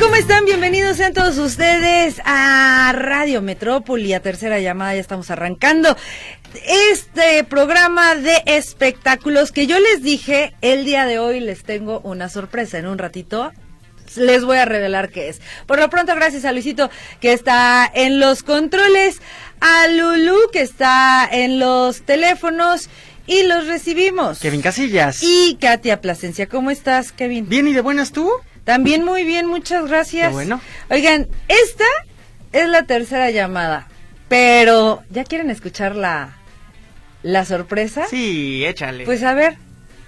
¿Cómo están? Bienvenidos sean todos ustedes a Radio Metrópoli, a tercera llamada, ya estamos arrancando este programa de espectáculos que yo les dije el día de hoy les tengo una sorpresa en un ratito. Les voy a revelar qué es. Por lo pronto, gracias a Luisito que está en los controles, a Lulu que está en los teléfonos y los recibimos. Kevin Casillas. Y Katia Plasencia. ¿Cómo estás, Kevin? Bien, ¿y de buenas tú? También muy bien, muchas gracias. bueno. Oigan, esta es la tercera llamada, pero ¿ya quieren escuchar la, la sorpresa? Sí, échale. Pues a ver,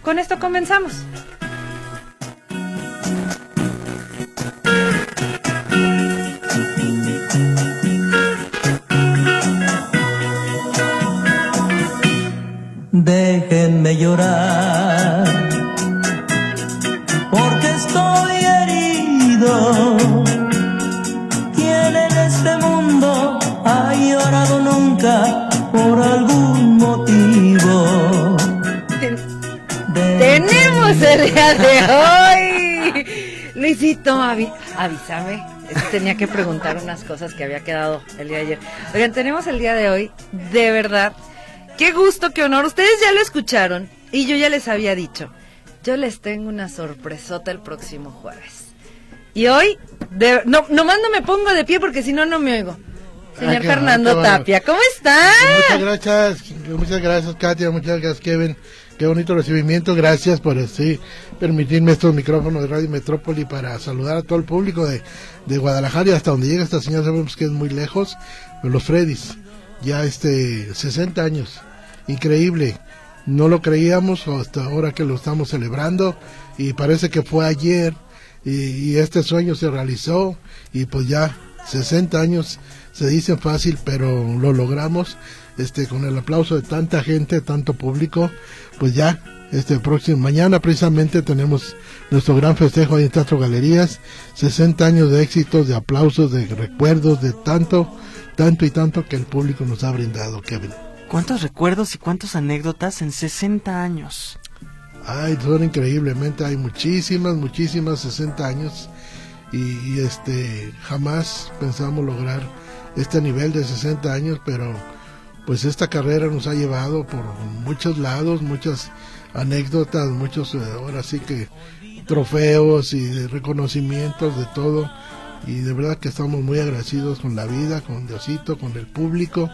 con esto comenzamos. Déjenme llorar, día de hoy. Luisito, avísame. Tenía que preguntar unas cosas que había quedado el día de ayer. Oigan, tenemos el día de hoy, de verdad. Qué gusto, qué honor. Ustedes ya lo escucharon y yo ya les había dicho. Yo les tengo una sorpresota el próximo jueves. Y hoy, no, nomás no me pongo de pie porque si no, no me oigo. Señor Fernando Tapia, ¿cómo está? Muchas gracias, muchas gracias Katia, muchas gracias Kevin. Qué bonito recibimiento, gracias por así permitirme estos micrófonos de Radio Metrópoli para saludar a todo el público de, de Guadalajara y hasta donde llega esta señora sabemos que es muy lejos, los Freddys, ya este 60 años, increíble, no lo creíamos hasta ahora que lo estamos celebrando y parece que fue ayer y, este sueño se realizó y pues ya 60 años se dice fácil, pero lo logramos este con el aplauso de tanta gente, tanto público, pues ya este próximo mañana precisamente tenemos nuestro gran festejo ahí en Teatro Galerías, 60 años de éxitos, de aplausos, de recuerdos, de tanto, tanto y tanto que el público nos ha brindado, Kevin. ¿Cuántos recuerdos y cuántas anécdotas en 60 años? Ay, son increíblemente, hay muchísimas, muchísimas, 60 años y, este jamás pensamos lograr este nivel de 60 años, pero pues esta carrera nos ha llevado por muchos lados, muchas anécdotas, muchos, eh, ahora sí que trofeos y reconocimientos de todo y de verdad que estamos muy agradecidos con la vida, con Diosito, con el público,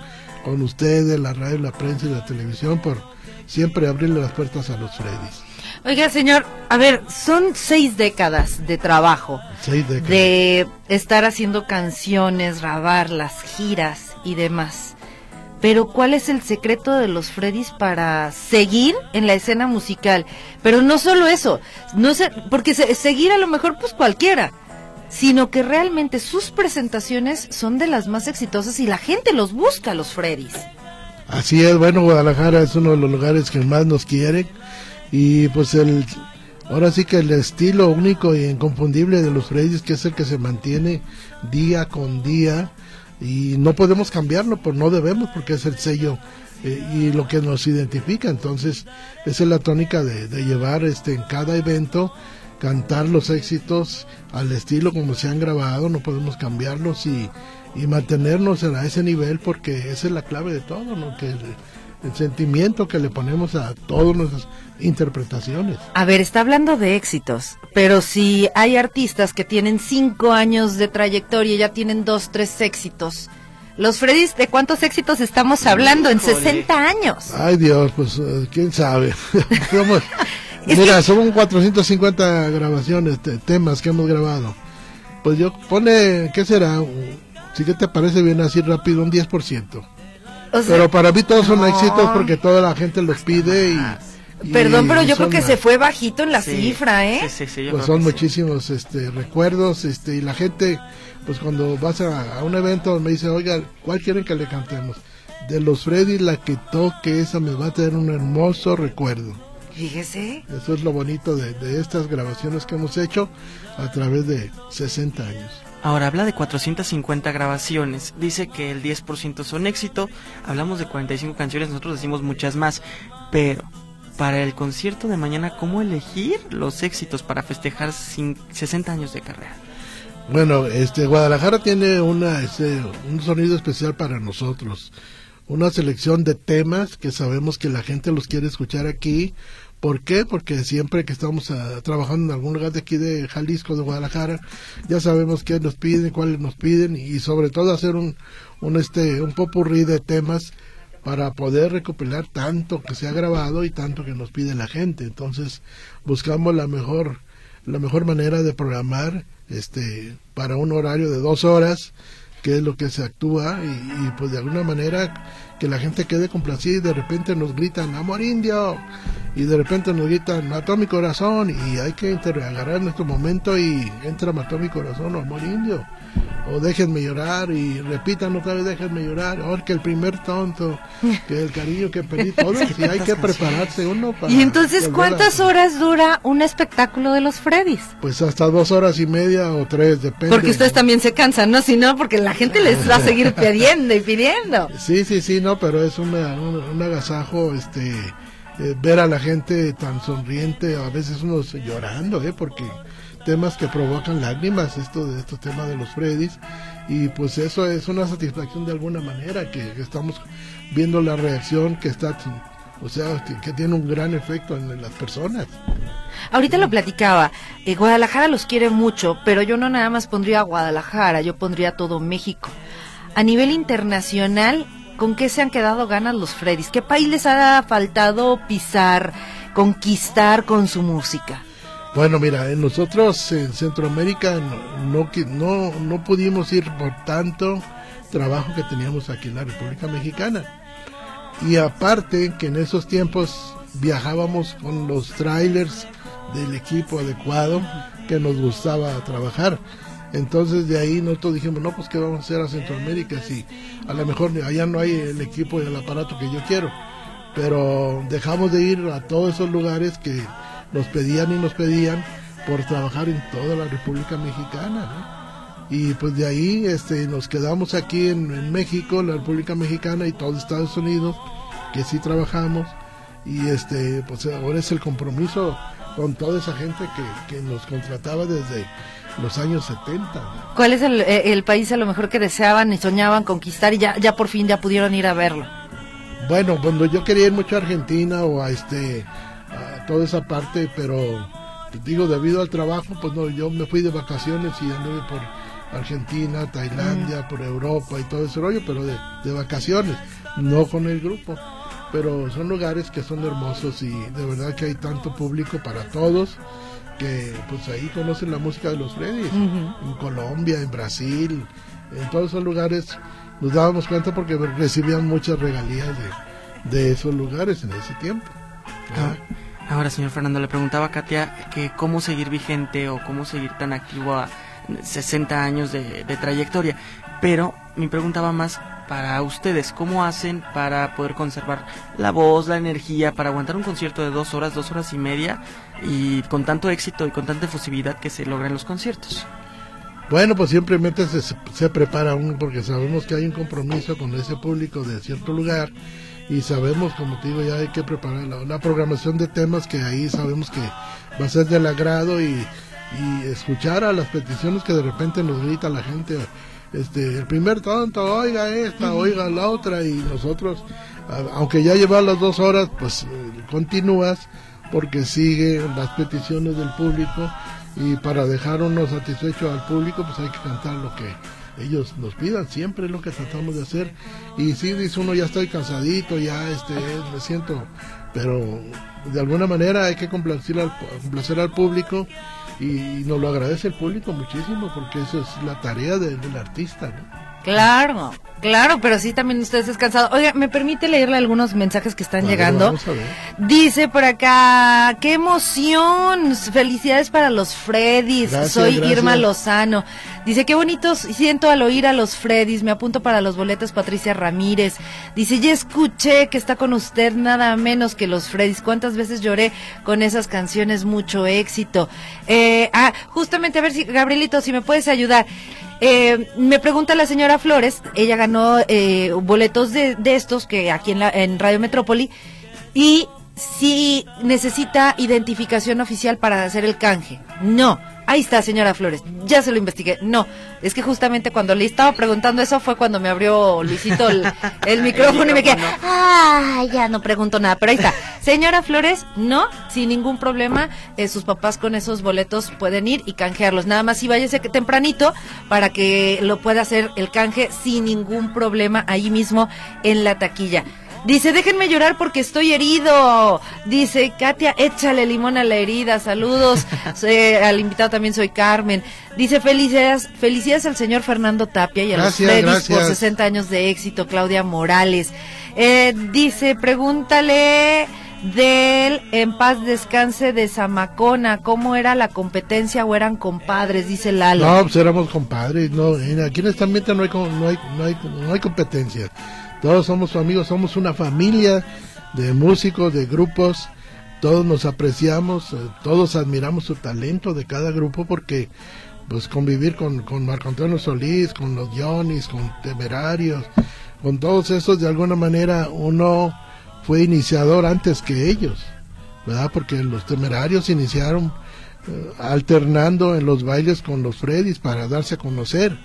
con ustedes, la radio, la prensa y la televisión por siempre abrirle las puertas a los Freddys. Oiga, señor, a ver, son seis décadas de trabajo. Seis décadas. De estar haciendo canciones, grabar las giras y demás. Pero ¿cuál es el secreto de los Freddys para seguir en la escena musical? Pero no solo eso, no sé, porque seguir a lo mejor pues cualquiera, sino que realmente sus presentaciones son de las más exitosas y la gente los busca, los Freddys. Así es, bueno, Guadalajara es uno de los lugares que más nos quieren y pues el ahora sí que el estilo único e inconfundible de los Freddys que es el que se mantiene día con día y no podemos cambiarlo, pues no debemos porque es el sello eh, y lo que nos identifica, entonces esa es la tónica de, llevar este en cada evento cantar los éxitos al estilo como se han grabado, no podemos cambiarlos y y mantenernos a ese nivel porque esa es la clave de todo, ¿no? El, sentimiento que le ponemos a todas nuestras interpretaciones. A ver, está hablando de éxitos, pero si hay artistas que tienen cinco años de trayectoria y ya tienen dos, tres éxitos. Los Freddys, ¿de cuántos éxitos estamos hablando en 60 años? Ay Dios, pues eh, quién sabe. mira, son 450 grabaciones, temas que hemos grabado. Pues yo pone, ¿qué será? ¿Sí que te parece bien así rápido? Un 10%. O sea, pero para mí todos son no. éxitos porque toda la gente los pide y... y Perdón, pero yo creo que la- se fue bajito en la Sí, cifra, ¿eh? Sí, sí, sí, yo pues creo son que sí. muchísimos este recuerdos este y la gente pues cuando vas a, a un evento me dice oiga cuál quieren que le cantemos de los Freddy la que toque esa me va a tener un hermoso recuerdo Fíjese. eso es lo bonito de, de estas grabaciones que hemos hecho a través de 60 años Ahora habla de 450 grabaciones, dice que el 10% son éxito, hablamos de 45 canciones, nosotros decimos muchas más, pero para el concierto de mañana, ¿cómo elegir los éxitos para festejar cin- 60 años de carrera? Bueno, este Guadalajara tiene una este, un sonido especial para nosotros. Una selección de temas que sabemos que la gente los quiere escuchar aquí. ¿Por qué? Porque siempre que estamos ah, trabajando en algún lugar de aquí de Jalisco, de Guadalajara, ya sabemos qué nos piden, cuáles nos piden y sobre todo hacer un, un este un popurrí de temas para poder recopilar tanto que se ha grabado y tanto que nos pide la gente. Entonces, buscamos la mejor la mejor manera de programar este para un horario de dos horas que es lo que se actúa y, pues de alguna manera que la gente quede complacida y de repente nos gritan amor indio y de repente nos gritan mató mi corazón y hay que agarrar nuestro momento y entra mató mi corazón o amor indio o déjenme llorar y repitan otra vez déjenme llorar ahora que el primer tonto que el cariño que pedí todos y hay que prepararse uno para Y entonces, a- ¿cuántas horas dura un espectáculo de los Freddys? pues hasta dos horas y media o tres, depende. Porque ustedes también se cansan, ¿no? Si no, porque la gente les va a seguir pidiendo y pidiendo. Sí, sí, sí, no, pero es una, un, un agasajo, este, eh, ver a la gente tan sonriente, a veces uno se- llorando, ¿eh? Porque temas que provocan lágrimas, esto de estos temas de los Freddys, y pues eso es una satisfacción de alguna manera, que, estamos viendo la reacción que está, o sea, que, que tiene un gran efecto en las personas. Ahorita lo platicaba, eh, Guadalajara los quiere mucho, pero yo no nada más pondría Guadalajara, yo pondría todo México. A nivel internacional, ¿con qué se han quedado ganas los Freddys? ¿Qué país les ha faltado pisar, conquistar con su música? Bueno, mira, en nosotros en Centroamérica no, no, no, pudimos ir por tanto trabajo que teníamos aquí en la República Mexicana. Y aparte que en esos tiempos viajábamos con los trailers del equipo adecuado que nos gustaba trabajar. Entonces de ahí nosotros dijimos, no, pues qué vamos a hacer a Centroamérica si a lo mejor allá no hay el equipo y el aparato que yo quiero. Pero dejamos de ir a todos esos lugares que nos pedían y nos pedían por trabajar en toda la República Mexicana. ¿no? Y pues de ahí este, nos quedamos aquí en, en México, la República Mexicana y todo Estados Unidos, que sí trabajamos. Y este, pues ahora es el compromiso con toda esa gente que, que nos contrataba desde los años 70. ¿no? ¿Cuál es el, eh, el país a lo mejor que deseaban y soñaban conquistar y ya, ya por fin ya pudieron ir a verlo? Bueno, cuando yo quería ir mucho a Argentina o a este toda esa parte, pero pues, digo debido al trabajo, pues no, yo me fui de vacaciones y anduve por Argentina, Tailandia, por Europa y todo ese rollo, pero de, de vacaciones, no con el grupo. Pero son lugares que son hermosos y de verdad que hay tanto público para todos que pues ahí conocen la música de los Freddys. En Colombia, en Brasil, en todos esos lugares nos dábamos cuenta porque recibían muchas regalías de, de esos lugares en ese tiempo. Ah, Ahora, señor Fernando, le preguntaba a Katia que cómo seguir vigente o cómo seguir tan activo a 60 años de, trayectoria. Pero mi pregunta va más para ustedes. ¿Cómo hacen para poder conservar la voz, la energía, para aguantar un concierto de dos horas, dos horas y media y con tanto éxito y con tanta efusividad que se logra en los conciertos? Bueno, pues simplemente se, se prepara uno porque sabemos que hay un compromiso con ese público de cierto lugar y sabemos, como te digo, ya hay que preparar la, la programación de temas que ahí sabemos que va a ser del agrado y, y escuchar a las peticiones que de repente nos grita la gente. Este, el primer tonto, oiga esta, oiga la otra, y nosotros, aunque ya lleva las dos horas, pues eh, continúas porque sigue las peticiones del público y para dejar uno satisfecho al público, pues hay que cantar lo que ellos nos pidan, siempre lo que tratamos de hacer. Y si dice uno, ya estoy cansadito, ya este, me siento, pero de alguna manera hay que complacer al, complacer al público y nos lo agradece el público muchísimo porque eso es la tarea de- del artista. Claro, claro, pero sí también ustedes descansado. Oiga, ¿me permite leerle algunos mensajes que están ver, llegando? Dice por acá, qué emoción, felicidades para los Freddys, soy gracias. Irma Lozano. Dice, qué bonito siento al oír a los Freddys, me apunto para los boletos Patricia Ramírez. Dice, ya escuché que está con usted nada menos que los Freddys. ¿Cuántas veces lloré con esas canciones? Mucho éxito. Eh, ah, justamente, a ver si, Gabrielito, si me puedes ayudar. Eh, me pregunta la señora Flores, ella ganó eh, boletos de, de estos que aquí en, la, en Radio Metrópoli y si necesita identificación oficial para hacer el canje. No. Ahí está, señora Flores. Ya se lo investigué. No. Es que justamente cuando le estaba preguntando eso fue cuando me abrió Luisito el, el micrófono y me quedé. Ah, ya no pregunto nada. Pero ahí está. Señora Flores, no, sin ningún problema. eh, sus papás con esos boletos pueden ir y canjearlos. Nada más si váyase que tempranito para que lo pueda hacer el canje sin ningún problema ahí mismo en la taquilla. Dice, déjenme llorar porque estoy herido. Dice, Katia, échale limón a la herida. Saludos. Eh, al invitado también soy Carmen. Dice, felicidades, felicidades al señor Fernando Tapia y a Gracias, los Freddys por gracias. 60 años de éxito. Claudia Morales. Eh, dice, pregúntale del En paz descanse de Zamacona. ¿Cómo era la competencia o eran compadres? Dice Lalo. No, pues éramos compadres. No, aquí en este ambiente no hay, no hay, no hay, no hay competencia. Todos somos amigos, somos una familia de músicos, de grupos. Todos nos apreciamos, eh, todos admiramos su talento de cada grupo porque pues convivir con, con Marco Antonio Solís, con los Johnny's, con Temerarios, con todos esos de alguna manera uno fue iniciador antes que ellos, ¿verdad? Porque los Temerarios iniciaron eh, alternando en los bailes con los Freddys para darse a conocer.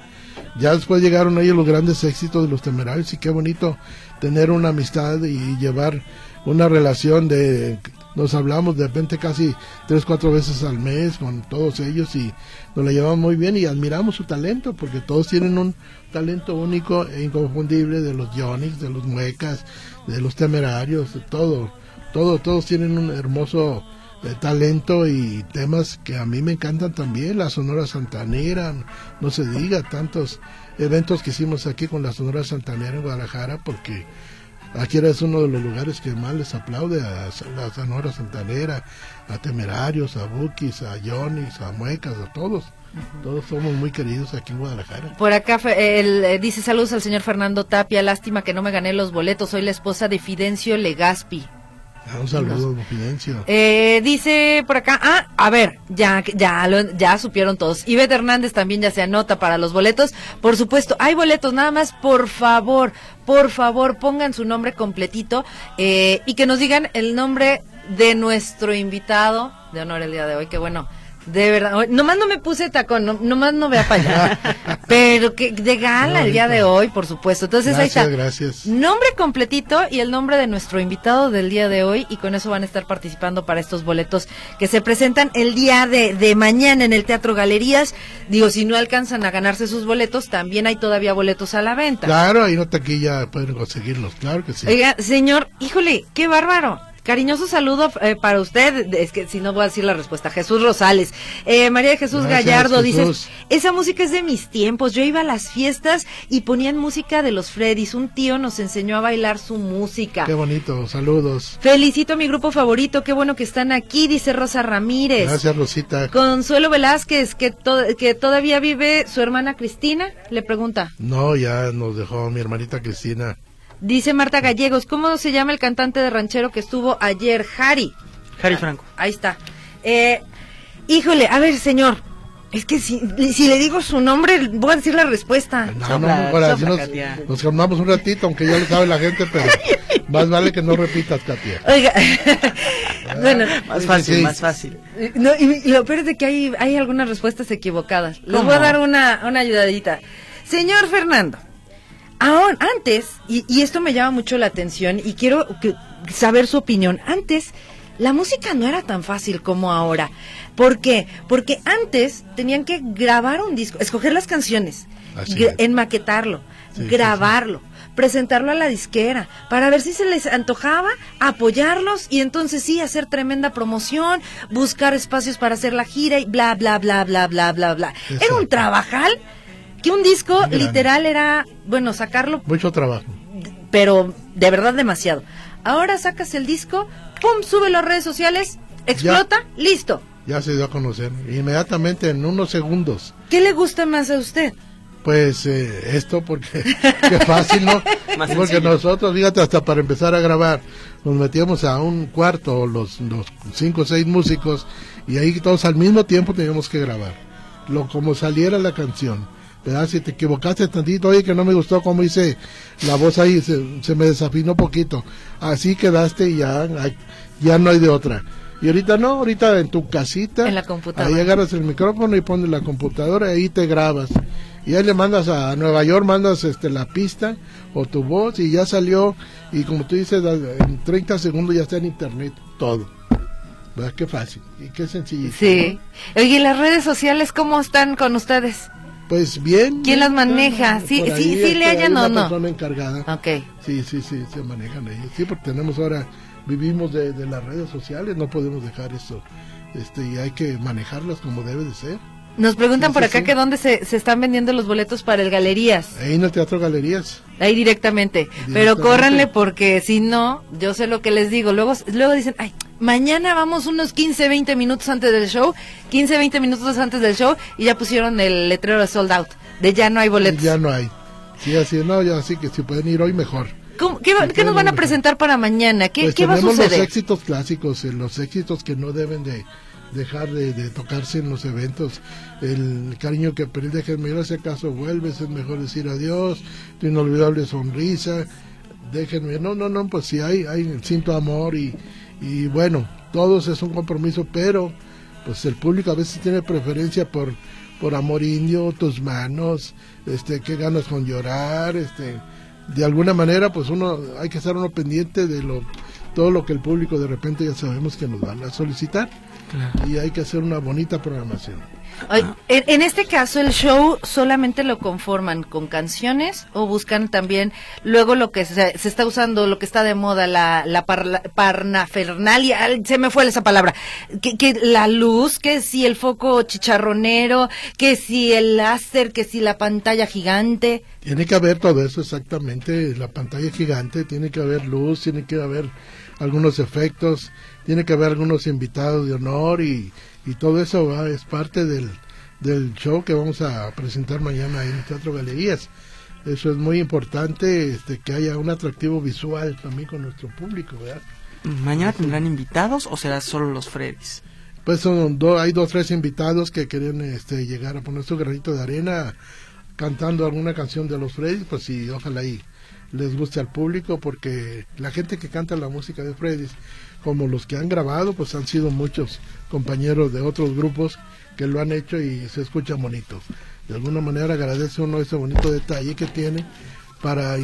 Ya después llegaron ellos los grandes éxitos de los temerarios y qué bonito tener una amistad y llevar una relación de nos hablamos de repente casi tres cuatro veces al mes con todos ellos y nos la llevamos muy bien y admiramos su talento porque todos tienen un talento único e inconfundible de los Yonix, de los Muecas, de los temerarios, de todo, todo, todos tienen un hermoso talento y temas que a mí me encantan también, la Sonora Santanera, no se diga, tantos eventos que hicimos aquí con la Sonora Santanera en Guadalajara, porque aquí es uno de los lugares que más les aplaude a la Sonora Santanera, a Temerarios, a Bukis, a Yonis, a Muecas, a todos. Todos somos muy queridos aquí en Guadalajara. Por acá eh, dice saludos al señor Fernando Tapia, lástima que no me gané los boletos, soy la esposa de Fidencio Legaspi. Ah, un saludo, don Fidencio. Eh, dice por acá, ah, a ver, ya, ya, lo- ya supieron todos. Ivette Hernández también ya se anota para los boletos. Por supuesto, hay boletos, nada más, por favor, por favor, pongan su nombre completito eh, y que nos digan el nombre de nuestro invitado de honor el día de hoy, que bueno. De verdad, nomás no me puse tacón, no- nomás no vea para allá. Pero que de gala el día de hoy, por supuesto. Entonces ahí Gracias, está. gracias. Nombre completito y el nombre de nuestro invitado del día de hoy y con eso van a estar participando para estos boletos que se presentan el día de, de mañana en el Teatro Galerías. Digo, si no alcanzan a ganarse sus boletos, también hay todavía boletos a la venta. Claro, ahí no taquilla pueden conseguirlos, claro que sí. Oiga, señor, híjole, qué bárbaro. Cariñoso saludo eh, para usted, es que si no voy a decir la respuesta, Jesús Rosales. Eh, María de Jesús Gracias, Gallardo Jesús. dice, esa música es de mis tiempos, yo iba a las fiestas y ponían música de los Freddys, un tío nos enseñó a bailar su música. Qué bonito, saludos. Felicito a mi grupo favorito, qué bueno que están aquí, dice Rosa Ramírez. Gracias, Rosita. Consuelo Velázquez, que, to- que todavía vive su hermana Cristina, le pregunta. No, ya nos dejó mi hermanita Cristina. Dice Marta Gallegos, ¿cómo se llama el cantante de ranchero que estuvo ayer? Harry. Harry Franco. Ahí está. Eh, híjole, a ver, señor. Es que si, si le digo su nombre, voy a decir la respuesta. No, no, sopla, nos, calmamos un ratito, aunque ya lo sabe la gente, pero más vale que no repitas, Katia. Oiga, bueno, Más fácil, sí. más fácil. no, y lo peor es de que hay, hay algunas respuestas equivocadas. Les ¿Cómo? voy a dar una, una ayudadita. Señor Fernando, ahora, antes, y, y esto me llama mucho la atención y quiero que- saber su opinión, antes la música no era tan fácil como ahora. ¿Por qué? Porque antes tenían que grabar un disco, escoger las canciones, enmaquetarlo, Sí, sí, grabarlo, presentarlo a la disquera, para ver si se les antojaba, apoyarlos y entonces sí hacer tremenda promoción, buscar espacios para hacer la gira y bla, bla, bla, bla, bla, bla, bla. Era un trabajal Que un disco literal era, bueno, sacarlo, Mucho trabajo. pero de verdad demasiado. Ahora sacas el disco, pum, sube las redes sociales, explota, listo. Ya se dio a conocer. Inmediatamente, en unos segundos. ¿Qué le gusta más a usted? Pues eh, esto porque qué fácil, ¿no? Más porque sencillo. nosotros, fíjate, hasta para empezar a grabar, nos metíamos a un cuarto, los, los cinco o seis músicos, y ahí todos al mismo tiempo teníamos que grabar. Lo como saliera la canción. ¿Verdad? Si te equivocaste tantito, oye, que no me gustó como hice la voz ahí, se, se me desafinó poquito. Así quedaste y ya, ya no hay de otra. Y ahorita no, ahorita en tu casita. En la computadora. Ahí agarras el micrófono y pones la computadora y ahí te grabas. Y ahí le mandas a Nueva York, mandas este la pista o tu voz y ya salió. Y como tú dices, en 30 segundos ya está en internet todo. ¿Verdad? Qué fácil y qué sencillo. Sí. Oye, ¿y las redes sociales cómo están con ustedes? Pues bien. ¿Quién las maneja? Sí, ahí, sí, sí este, le hay hallan o no. persona encargada. Ok. Sí, sí, sí, se manejan ellos. Sí, porque tenemos ahora, vivimos de, de las redes sociales, no podemos dejar eso. Este, y hay que manejarlas como debe de ser. Nos preguntan Sí, por acá sí. que dónde se, se están vendiendo los boletos para el Galerías. Ahí en el Teatro Galerías. Ahí directamente. Pero Directamente. córranle porque si no, yo sé lo que les digo. Luego, luego dicen, ay, mañana vamos unos 15, 20 minutos antes del show. 15, 20 minutos antes del show y ya pusieron el letrero de sold out. De ya no hay boletos. Ya no hay. Sí, así, no, ya así que si pueden ir hoy mejor. ¿Cómo- ¿Qué, qué nos van a presentar para mañana? ¿Qué, Pues qué va a tenemos los suceder? éxitos clásicos, eh, los éxitos que no deben de dejar de, tocarse en los eventos. El cariño que perdí, déjenme ir, si acaso vuelves, es mejor decir adiós, tu inolvidable sonrisa, déjenme. No, no, no, pues sí hay, hay siento amor y, y bueno, todos es un compromiso, pero pues el público a veces tiene preferencia por por amor indio, tus manos, este, qué ganas con llorar, este, de alguna manera, pues uno hay que estar uno pendiente de lo todo lo que el público de repente ya sabemos que nos van a solicitar Claro. y hay que hacer una bonita programación. Ay, En, en este caso, el show solamente lo conforman con canciones o buscan también luego lo que se, se está usando, lo que está de moda, la, la parla- parnafernalia, se me fue esa palabra, que, que la luz, que si el foco chicharronero, que si el láser, que si la pantalla gigante. Tiene que haber todo eso exactamente, la pantalla gigante, tiene que haber luz, tiene que haber algunos efectos, tiene que haber algunos invitados de honor y, y todo eso es parte del, del show que vamos a presentar mañana en el Teatro Galerías. Eso es muy importante, este, que haya un atractivo visual también con nuestro público, ¿verdad? ¿Mañana tendrán invitados o será solo los Freddys? Pues son do- hay dos tres invitados que quieren este, llegar a poner su granito de arena cantando alguna canción de los Freddys, pues sí, ojalá y les guste al público porque la gente que canta la música de Freddys, como los que han grabado, pues han sido muchos compañeros de otros grupos que lo han hecho y se escucha bonito. De alguna manera agradece uno ese bonito detalle que tiene para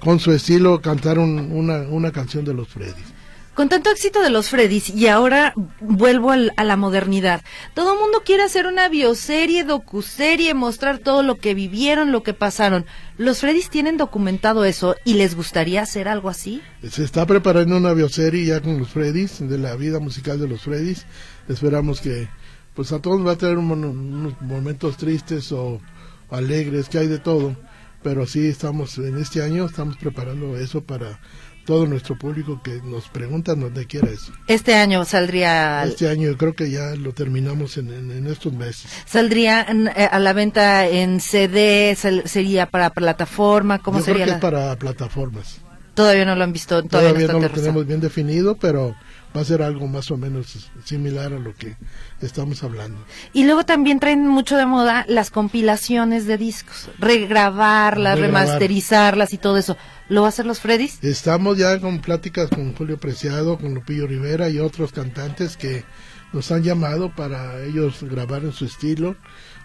con su estilo cantar un- una, una canción de los Freddys. Con tanto éxito de los Freddys y ahora vuelvo al- a la modernidad. Todo el mundo quiere hacer una bioserie, docuserie, mostrar todo lo que vivieron, lo que pasaron. ¿Los Freddys tienen documentado eso y les gustaría hacer algo así? Se está preparando una bioserie ya con los Freddys, de la vida musical de los Freddys. Esperamos que, pues a todos va a tener un unos momentos tristes o alegres, que hay de todo. Pero sí estamos, en este año estamos preparando eso para todo nuestro público que nos preguntan dónde quiera eso. Este año saldría al- Este año creo que ya lo terminamos en, en- en estos meses. saldría eh, a la venta en CD, sería para plataforma, ¿cómo yo sería? creo que la- es para plataformas. Todavía no lo han visto, todavía, Todavía no lo tenemos bien definido, pero va a ser algo más o menos similar a lo que estamos hablando. Y luego también traen mucho de moda las compilaciones de discos, regrabarlas, Regrabar. remasterizarlas y todo eso. ¿Lo va a hacer los Freddys? Estamos ya con pláticas con Julio Preciado, con Lupillo Rivera y otros cantantes que nos han llamado para ellos grabar en su estilo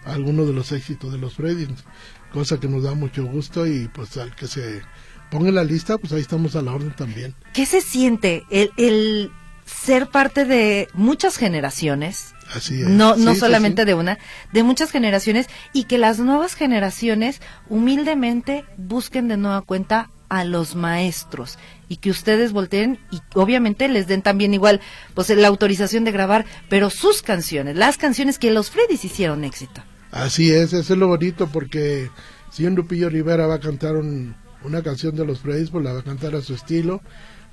algunos de los éxitos de los Freddy, cosa que nos da mucho gusto y pues al que se ponga en la lista, pues ahí estamos a la orden también. ¿Qué se siente el, el ser parte de muchas generaciones? Así es. No, no sí, solamente sí. de una, de muchas generaciones y que las nuevas generaciones humildemente busquen de nueva cuenta a los maestros y que ustedes volteen y obviamente les den también igual pues la autorización de grabar, pero sus canciones, las canciones que los Freddys hicieron éxito. Así es, eso es lo bonito porque si un Lupillo Rivera va a cantar un- una canción de los Freddys, pues la va a cantar a su estilo,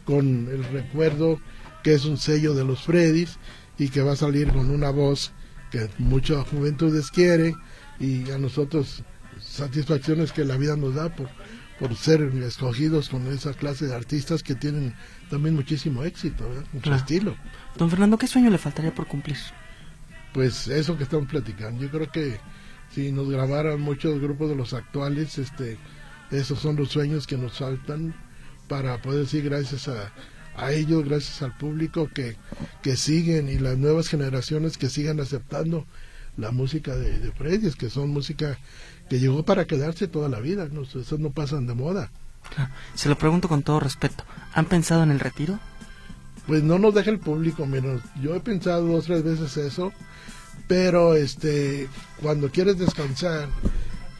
con el recuerdo que es un sello de los Freddys y que va a salir con una voz que muchas juventudes quieren y a nosotros satisfacciones que la vida nos da por, por ser escogidos con esa clase de artistas que tienen también muchísimo éxito, ¿verdad? Claro. estilo. Don Fernando, ¿qué sueño le faltaría por cumplir? Pues eso que estamos platicando, yo creo que si nos grabaran muchos grupos de los actuales, este, esos son los sueños que nos faltan para poder decir gracias a, a ellos, gracias al público que, que siguen y las nuevas generaciones que sigan aceptando la música de, de Freddy, que son música que llegó para quedarse toda la vida, ¿no? esos no pasan de moda. Claro. Se lo pregunto con todo respeto. ¿Han pensado en el retiro? pues no nos deja el público menos yo he pensado dos tres veces eso pero este cuando quieres descansar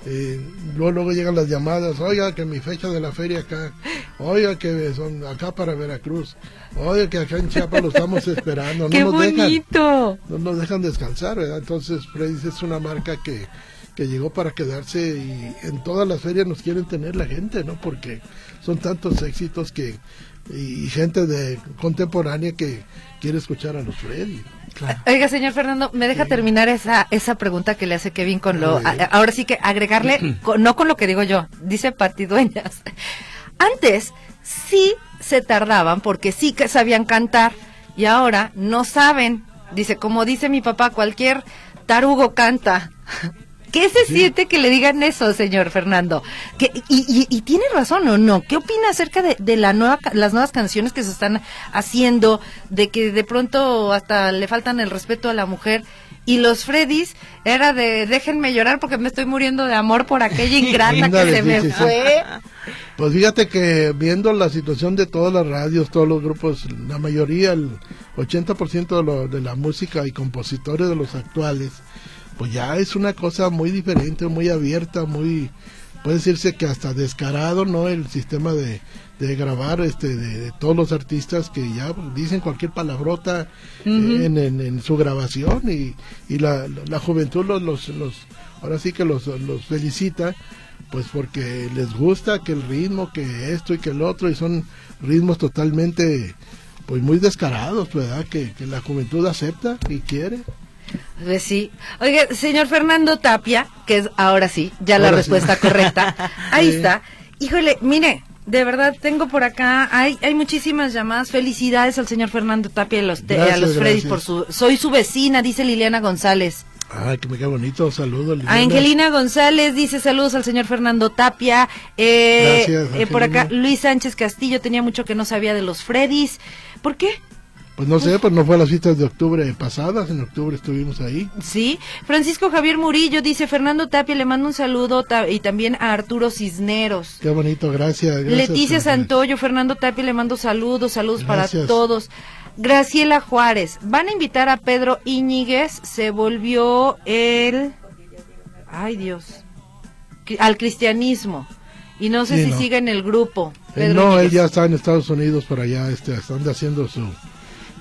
eh, luego, luego llegan las llamadas oiga que mi fecha de la feria acá oiga que son acá para Veracruz oiga que acá en Chiapas lo estamos esperando no ¡Qué nos dejan no nos dejan descansar, ¿verdad? Entonces Freddy es una marca que, que llegó para quedarse y en todas las ferias nos quieren tener la gente, ¿no? Porque son tantos éxitos que y gente de contemporánea que quiere escuchar a los Freddy. Claro. Oiga, señor Fernando, ¿me deja terminar esa esa pregunta que le hace Kevin con lo... A- ahora sí que agregarle, con- no con lo que digo yo, dice Pati Dueñas. Antes sí se tardaban porque sí que sabían cantar y ahora no saben. Dice, como dice mi papá, cualquier tarugo canta. ¿Qué se siente que le digan eso, señor Fernando? Que, y, y- y tiene razón o no. ¿Qué opina acerca de, de la nueva, las nuevas canciones que se están haciendo? De que de pronto hasta le faltan el respeto a la mujer. Y los Freddys era de déjenme llorar porque me estoy muriendo de amor por aquella ingrata que se me sí, sí. fue. Pues fíjate que viendo la situación de todas las radios, todos los grupos, la mayoría, el 80% de, lo- de la música y compositores de los actuales, pues ya es una cosa muy diferente, muy abierta, muy, puede decirse que hasta descarado, ¿no? El sistema de, de grabar este de, de todos los artistas que ya dicen cualquier palabrota eh, en, en- en su grabación y, y la, la juventud los, los, los ahora sí que los, los felicita pues porque les gusta que el ritmo, que esto y que el otro, y son ritmos totalmente, pues muy descarados, ¿verdad? Que, que la juventud acepta y quiere. Pues sí. Oiga, señor Fernando Tapia, que es ahora sí, ya la sí. respuesta correcta. Ahí Sí. está. Híjole, mire, de verdad tengo por acá, hay, hay muchísimas llamadas. Felicidades al señor Fernando Tapia y a los, te- Gracias, a los Freddys por su... Soy su vecina, dice Liliana González. Ay, que me queda bonito, saludos. Liliana. Angelina González dice saludos al señor Fernando Tapia. Eh, Gracias, eh, por acá. Luis Sánchez Castillo tenía mucho que no sabía de los Freddys. ¿Por qué? Pues no sé, pues no fue a las fiestas de octubre pasadas, en octubre estuvimos ahí. Sí, Francisco Javier Murillo dice Fernando Tapia le mando un saludo ta- y también a Arturo Cisneros. Qué bonito, gracias. gracias Leticia. Santoyo, Fernando Tapia le mando saludos, saludos para todos. Graciela Juárez, van a invitar a Pedro Íñiguez, se volvió el... Ay Dios, al cristianismo. Y no sé Sí, si no. sigue en el grupo. Eh, no, él ya está en Estados Unidos por allá, este, están haciendo su,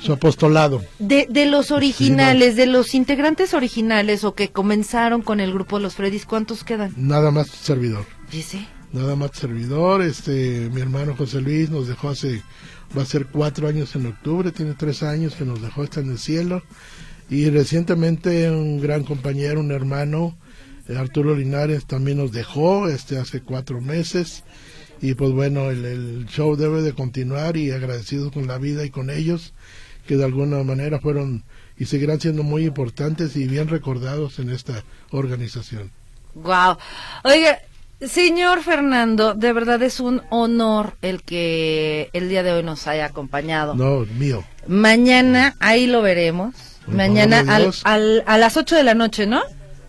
su apostolado. De, de los originales, de los integrantes originales o que comenzaron con el grupo Los Freddys, ¿cuántos quedan? Nada más servidor. Dice. nada más servidor. Este, mi hermano José Luis nos dejó hace, va a ser cuatro años en octubre, tiene tres años que nos dejó, está en el cielo. Y recientemente un gran compañero, un hermano, eh, Arturo Linares, también nos dejó, este, hace cuatro meses. Y pues bueno, el, el show debe de continuar y agradecidos con la vida y con ellos, que de alguna manera fueron y seguirán siendo muy importantes y bien recordados en esta organización. Wow. Oiga, señor Fernando, de verdad es un honor el que el día de hoy nos haya acompañado. No, mío. Mañana ahí lo veremos. Por Mañana al, a las 8 de la noche, ¿no?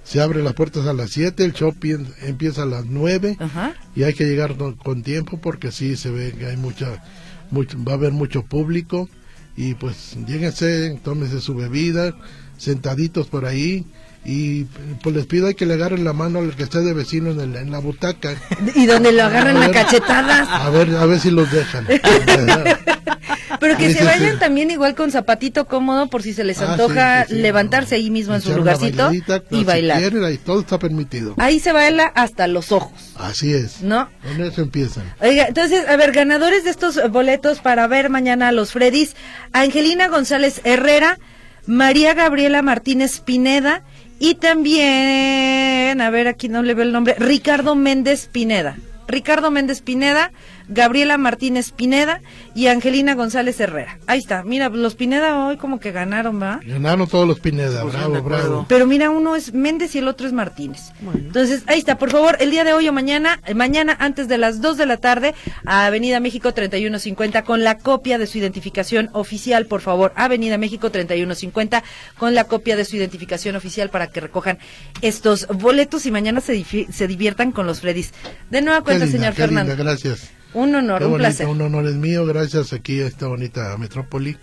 Se abre las puertas a las 7, el show empieza a las 9 Ajá. y hay que llegar con tiempo porque sí se ve que hay mucha, mucho, va a haber mucho público y pues lléguense, tómense su bebida, sentaditos por ahí y pues les pido que le agarren la mano al que esté de vecino en, el- en la butaca Y donde lo agarran A a ver. cachetadas. a ver a ver si los dejan. Pero que se vayan también igual con zapatito cómodo por si se les Ah, antoja sí, sí, sí. levantarse ahí mismo en su Echar lugarcito y bailar. ahí todo está permitido. Ahí se baila hasta los ojos, Así es. ¿no? Con eso empiezan. Oiga, entonces, a ver, ganadores de estos boletos para ver mañana a los Freddys, Angelina González Herrera, María Gabriela Martínez Pineda y también, a ver, aquí no le veo el nombre, Ricardo Méndez Pineda. Ricardo Méndez Pineda, Gabriela Martínez Pineda y Angelina González Herrera. Ahí está, mira, los Pineda hoy como que ganaron, ¿va? Ganaron todos los Pineda. Pues, bravo, bravo. Pero mira, uno es Méndez y el otro es Martínez. Bueno. Entonces, ahí está, por favor, el día de hoy o mañana, eh, mañana antes de las 2 de la tarde, a Avenida México 3150 con la copia de su identificación oficial, por favor. Avenida México 3150 con la copia de su identificación oficial para que recojan estos boletos y mañana se, difi- se diviertan con los Freddys. De nueva cuenta, linda, señor linda, Fernando. gracias. Un honor, Qué un bonito, placer. un honor es mío, gracias aquí a esta bonita metrópoli,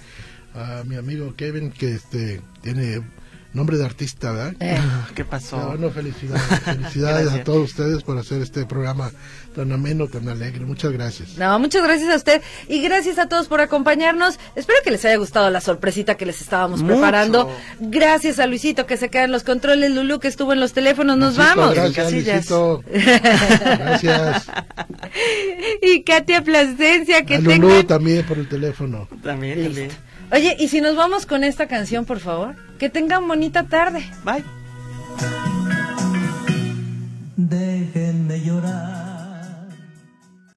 a mi amigo Kevin que este tiene nombre de artista, ¿verdad? Eh, ¿Qué Pero pasó? bueno, felicidades, felicidades a todos ustedes por hacer este programa tan ameno, tan alegre. Muchas gracias. No, muchas gracias a usted y gracias a todos por acompañarnos. Espero que les haya gustado la sorpresita que les estábamos Mucho. preparando. Gracias a Luisito que se queda en los controles, Lulú que estuvo en los teléfonos. Nos Luisito, vamos. Gracias. Luisito. Gracias. y Katia Plasencia que a Lulú tengan... también por el teléfono. También, también. Oye, y si nos vamos con esta canción, por favor, que tengan bonita tarde. Bye. Déjenme llorar.